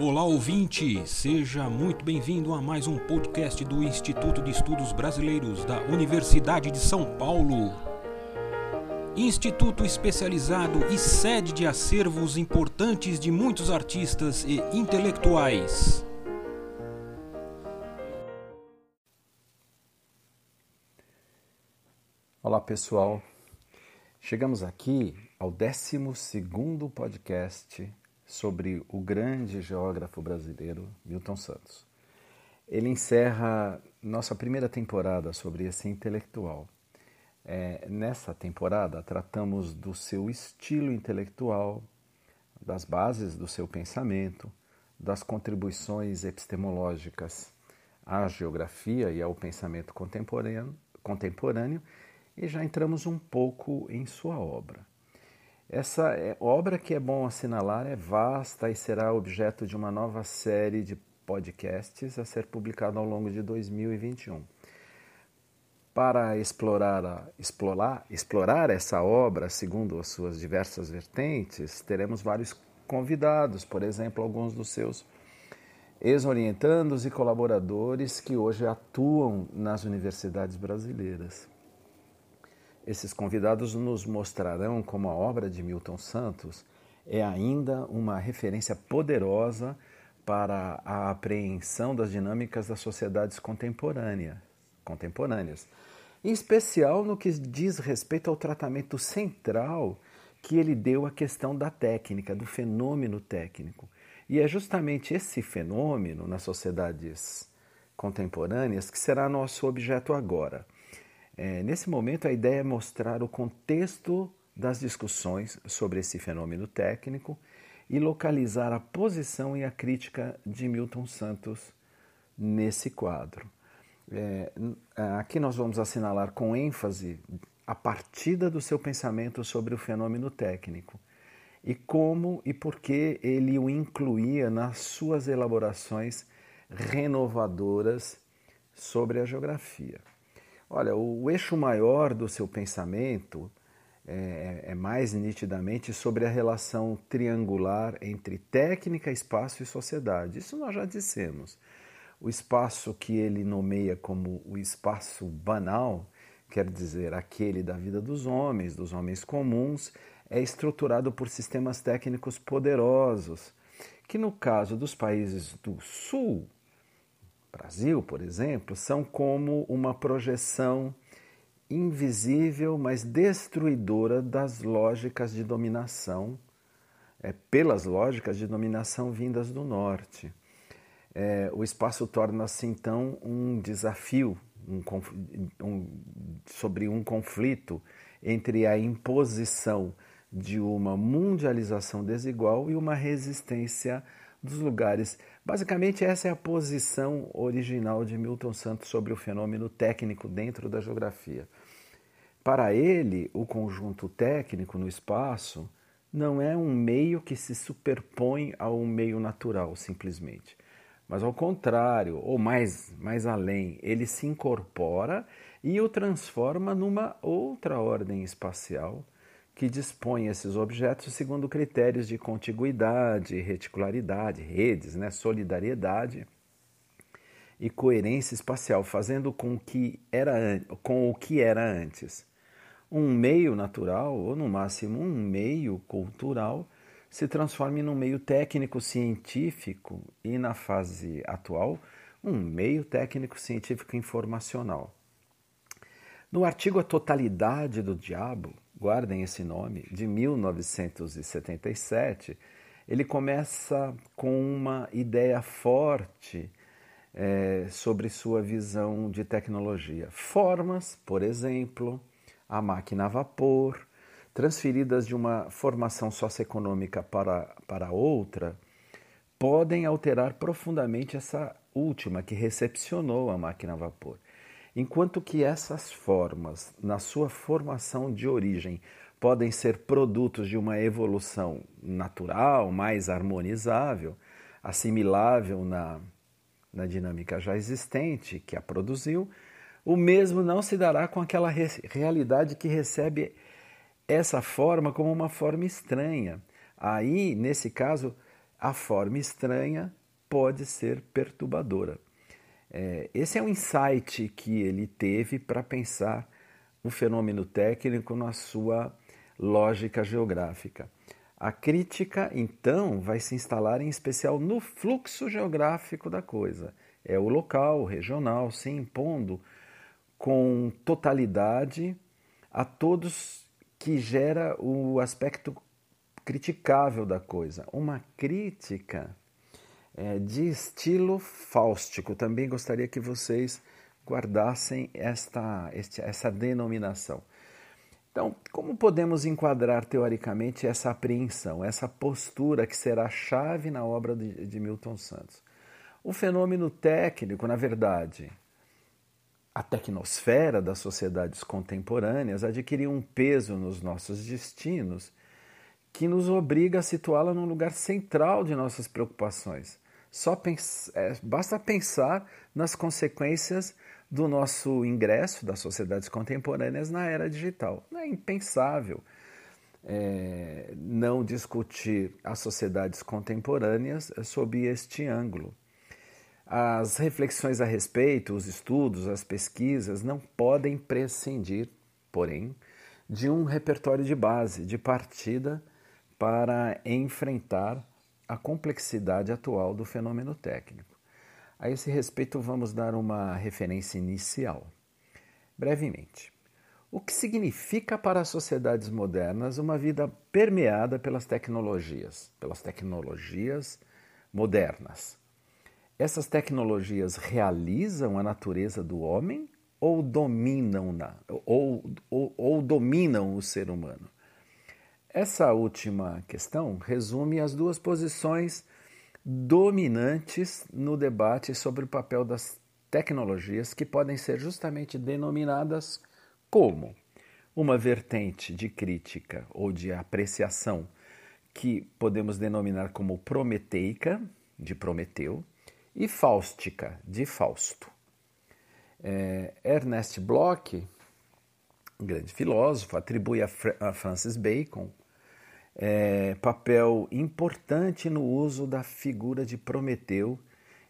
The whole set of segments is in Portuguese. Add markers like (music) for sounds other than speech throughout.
Olá ouvinte, seja muito bem-vindo a mais um podcast do Instituto de Estudos Brasileiros da Universidade de São Paulo. Instituto especializado e sede de acervos importantes de muitos artistas e intelectuais. Olá pessoal, chegamos aqui ao 12 podcast sobre o grande geógrafo brasileiro Milton Santos. Ele encerra nossa primeira temporada sobre esse intelectual. É, nessa temporada, tratamos do seu estilo intelectual, das bases do seu pensamento, das contribuições epistemológicas à geografia e ao pensamento contemporâneo, contemporâneo e já entramos um pouco em sua obra. Essa é, obra que é bom assinalar é vasta e será objeto de uma nova série de podcasts a ser publicada ao longo de 2021. Para explorar, explorar, explorar essa obra segundo as suas diversas vertentes, teremos vários convidados, por exemplo, alguns dos seus ex-orientandos e colaboradores que hoje atuam nas universidades brasileiras. Esses convidados nos mostrarão como a obra de Milton Santos é ainda uma referência poderosa para a apreensão das dinâmicas das sociedades contemporâneas, contemporâneas, em especial no que diz respeito ao tratamento central que ele deu à questão da técnica, do fenômeno técnico. E é justamente esse fenômeno nas sociedades contemporâneas que será nosso objeto agora. É, nesse momento, a ideia é mostrar o contexto das discussões sobre esse fenômeno técnico e localizar a posição e a crítica de Milton Santos nesse quadro. É, aqui nós vamos assinalar com ênfase a partida do seu pensamento sobre o fenômeno técnico e como e por que ele o incluía nas suas elaborações renovadoras sobre a geografia. Olha, o eixo maior do seu pensamento é, é, mais nitidamente sobre a relação triangular entre técnica, espaço e sociedade. Isso nós já dissemos. O espaço que ele nomeia como o espaço banal, quer dizer, aquele da vida dos homens, dos homens comuns, é estruturado por sistemas técnicos poderosos, que no caso dos países do Sul Brasil, por exemplo, são como uma projeção invisível, mas destruidora das lógicas de dominação, é, pelas lógicas de dominação vindas do norte. É, o espaço torna-se então um desafio um, um, sobre um conflito entre a imposição de uma mundialização desigual e uma resistência dos lugares. Basicamente, essa é a posição original de Milton Santos sobre o fenômeno técnico dentro da geografia. Para ele, o conjunto técnico no espaço não é um meio que se superpõe a um meio natural, simplesmente. Mas ao contrário, ou mais, mais além, ele se incorpora e o transforma numa outra ordem espacial que dispõe esses objetos segundo critérios de contiguidade, reticularidade, redes, né, solidariedade e coerência espacial, fazendo com, que era, com o que era antes. Um meio natural, ou no máximo um meio cultural, se transforme num meio técnico-científico e, na fase atual, um meio técnico-científico informacional. No artigo A Totalidade do Diabo, guardem esse nome, de 1977, ele começa com uma ideia forte é, sobre sua visão de tecnologia. Formas, por exemplo, a máquina a vapor, transferidas de uma formação socioeconômica para, para outra, podem alterar profundamente essa última que recepcionou a máquina a vapor. Enquanto que essas formas, na sua formação de origem, podem ser produtos de uma evolução natural, mais harmonizável, assimilável na, na dinâmica já existente que a produziu, o mesmo não se dará com aquela re realidade que recebe essa forma como uma forma estranha. Aí, nesse caso, a forma estranha pode ser perturbadora. É, esse é um insight que ele teve para pensar o fenômeno técnico na sua lógica geográfica. A crítica, então, vai se instalar em especial no fluxo geográfico da coisa. É o local, o regional, se impondo com totalidade a todos que gera o aspecto criticável da coisa. Uma crítica é, de estilo fáustico. Também gostaria que vocês guardassem esta, este, essa denominação. Então, como podemos enquadrar teoricamente essa apreensão, essa postura que será chave na obra de, de Milton Santos? O fenômeno técnico, na verdade, a tecnosfera das sociedades contemporâneas adquiriu um peso nos nossos destinos que nos obriga a situá-la num lugar central de nossas preocupações. Só é, basta pensar nas consequências do nosso ingresso das sociedades contemporâneas na era digital. É impensável é, não discutir as sociedades contemporâneas sob este ângulo. As reflexões a respeito, os estudos, as pesquisas não podem prescindir, porém, de um repertório de base, de partida para enfrentar a complexidade atual do fenômeno técnico. A esse respeito, vamos dar uma referência inicial. Brevemente, o que significa para as sociedades modernas uma vida permeada pelas tecnologias, pelas tecnologias modernas? Essas tecnologias realizam a natureza do homem ou dominam-na, ou, ou, ou dominam o ser humano? Essa última questão resume as duas posições dominantes no debate sobre o papel das tecnologias, que podem ser justamente denominadas como uma vertente de crítica ou de apreciação que podemos denominar como prometeica, de Prometeu, e fáustica, de Fausto. É, Ernest Bloch, um grande filósofo, atribui a, a Francis Bacon é, papel importante no uso da figura de Prometeu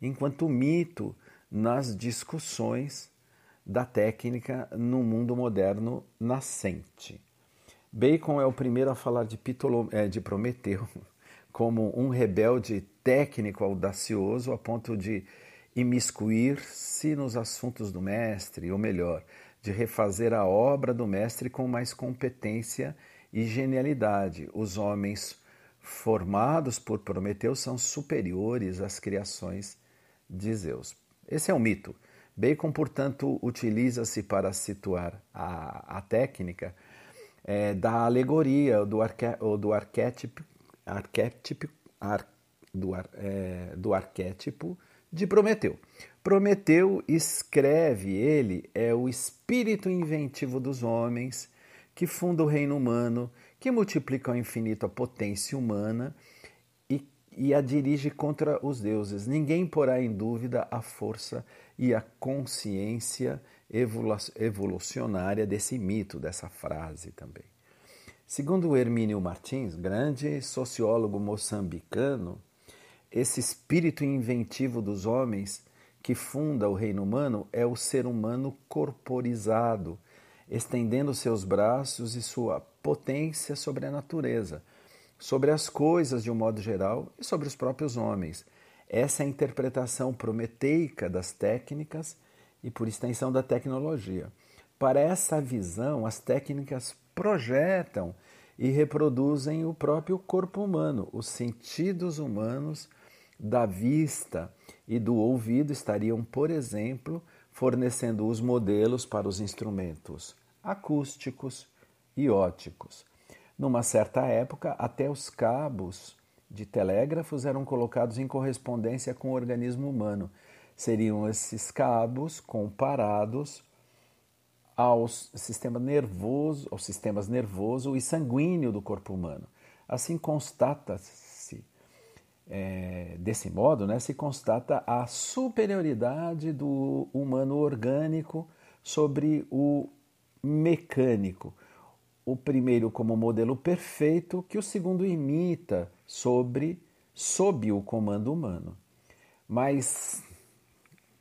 enquanto mito nas discussões da técnica no mundo moderno nascente. Bacon é o primeiro a falar de, Pitolo, é, de Prometeu (laughs) como um rebelde técnico audacioso a ponto de imiscuir-se nos assuntos do mestre, ou melhor, de refazer a obra do mestre com mais competência e genialidade. Os homens formados por Prometeu são superiores às criações de Zeus. Esse é um mito. Bacon, portanto, utiliza-se para situar a, a técnica é, da alegoria do, arque, ou do arquétipo, arquétipo, ar, do, ar, é, do arquétipo de Prometeu. Prometeu escreve, ele é o espírito inventivo dos homens que funda o reino humano, que multiplica ao infinito a potência humana e, e a dirige contra os deuses. Ninguém porá em dúvida a força e a consciência evolucionária desse mito, dessa frase também. Segundo Hermínio Martins, grande sociólogo moçambicano, esse espírito inventivo dos homens que funda o reino humano é o ser humano corporizado estendendo seus braços e sua potência sobre a natureza, sobre as coisas de um modo geral e sobre os próprios homens. Essa é a interpretação prometeica das técnicas e, por extensão, da tecnologia. Para essa visão, as técnicas projetam e reproduzem o próprio corpo humano. Os sentidos humanos da vista e do ouvido estariam, por exemplo, fornecendo os modelos para os instrumentos acústicos e óticos. Numa certa época, até os cabos de telégrafos eram colocados em correspondência com o organismo humano. Seriam esses cabos comparados ao sistema nervoso, aos sistemas nervoso e sanguíneo do corpo humano. Assim constata-se, é, desse modo, né, se constata a superioridade do humano orgânico sobre o mecânico. O primeiro como modelo perfeito, que o segundo imita sobre sob o comando humano. Mas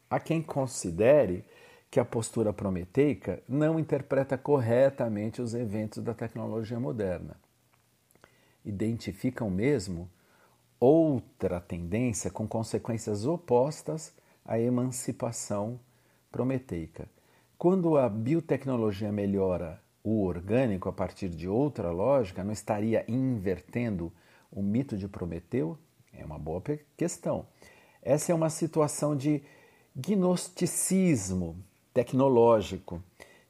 há quem considere que a postura prometeica não interpreta corretamente os eventos da tecnologia moderna. Identificam mesmo outra tendência com consequências opostas à emancipação prometeica. Quando a biotecnologia melhora o orgânico a partir de outra lógica, não estaria invertendo o mito de Prometeu? É uma boa questão. Essa é uma situação de gnosticismo tecnológico,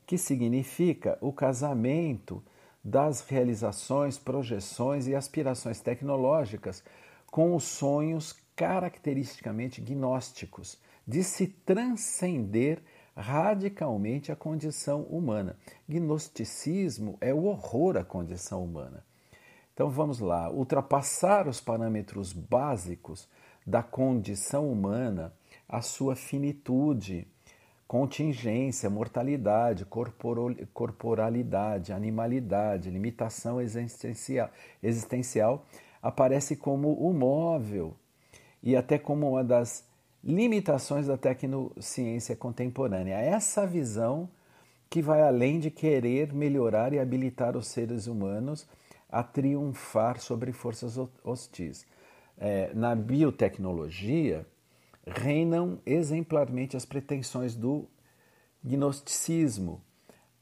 que significa o casamento das realizações, projeções e aspirações tecnológicas com os sonhos caracteristicamente gnósticos, de se transcender radicalmente a condição humana. Gnosticismo é o horror à condição humana. Então vamos lá, ultrapassar os parâmetros básicos da condição humana, a sua finitude, contingência, mortalidade, corporalidade, animalidade, limitação existencial, existencial aparece como o móvel e até como uma das limitações da tecnociência contemporânea. É essa visão que vai além de querer melhorar e habilitar os seres humanos a triunfar sobre forças hostis. É, na biotecnologia, reinam exemplarmente as pretensões do gnosticismo,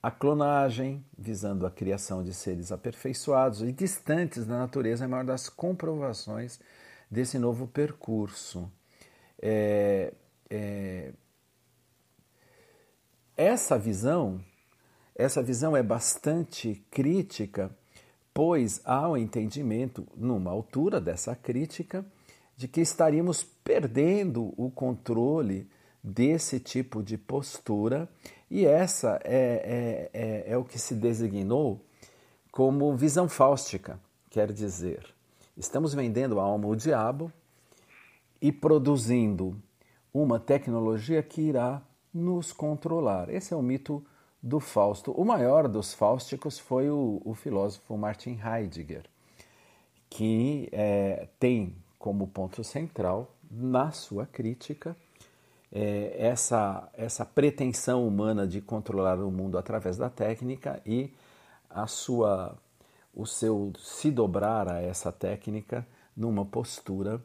a clonagem, visando a criação de seres aperfeiçoados e distantes da natureza, é a maior das comprovações desse novo percurso. É, é, essa visão, essa visão é bastante crítica, pois há o um entendimento, numa altura dessa crítica, de que estaríamos perdendo o controle desse tipo de postura, e essa é, é, é, é o que se designou como visão fáustica, quer dizer, estamos vendendo a alma ao diabo e produzindo uma tecnologia que irá nos controlar. Esse é o mito do Fausto. O maior dos fáusticos foi o, o filósofo Martin Heidegger, que é, tem como ponto central na sua crítica é, essa, essa pretensão humana de controlar o mundo através da técnica e a sua, o seu se dobrar a essa técnica numa postura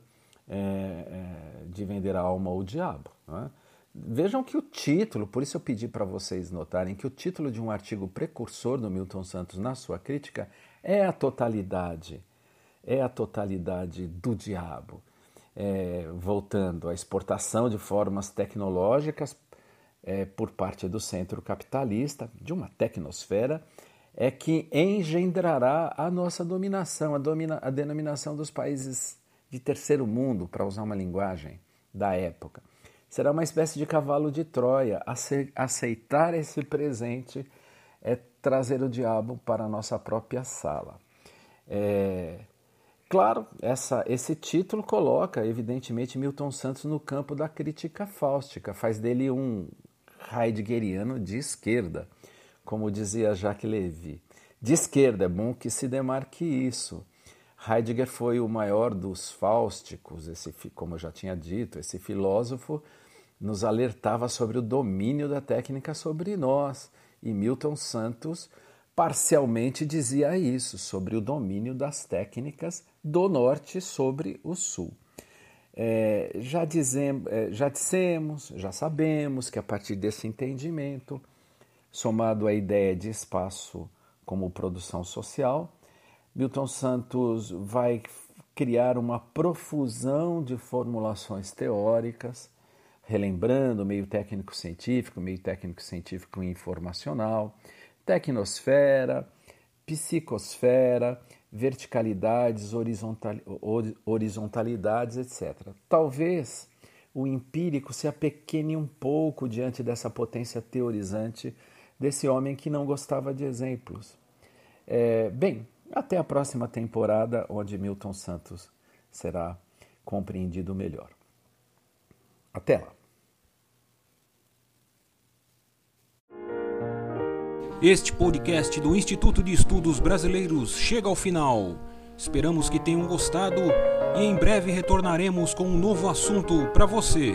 é, é, de vender a alma ao diabo. É? Vejam que o título, por isso eu pedi para vocês notarem que o título de um artigo precursor do Milton Santos na sua crítica é a totalidade, é a totalidade do diabo. É, voltando à exportação de formas tecnológicas é, por parte do centro capitalista, de uma tecnosfera, é que engendrará a nossa dominação, a, domina, a denominação dos países de terceiro mundo, para usar uma linguagem da época. Será uma espécie de cavalo de Troia. Aceitar esse presente é trazer o diabo para a nossa própria sala. É, claro, essa, esse título coloca, evidentemente, Milton Santos no campo da crítica fáustica, faz dele um heideggeriano de esquerda, como dizia Jacques Levy. De esquerda, é bom que se demarque isso. Heidegger foi o maior dos fáusticos, esse, como eu já tinha dito, esse filósofo nos alertava sobre o domínio da técnica sobre nós. E Milton Santos parcialmente dizia isso, sobre o domínio das técnicas do norte sobre o sul. É, já, dizem, é, já dissemos, já sabemos que a partir desse entendimento, somado à ideia de espaço como produção social, Milton Santos vai criar uma profusão de formulações teóricas, relembrando meio técnico científico, meio técnico científico informacional, tecnosfera, psicosfera, verticalidades, horizontal, horizontalidades, etc. Talvez o empírico se apequene um pouco diante dessa potência teorizante desse homem que não gostava de exemplos. É, bem, até a próxima temporada, onde Milton Santos será compreendido melhor. Até lá! Este podcast do Instituto de Estudos Brasileiros chega ao final. Esperamos que tenham gostado e em breve retornaremos com um novo assunto para você.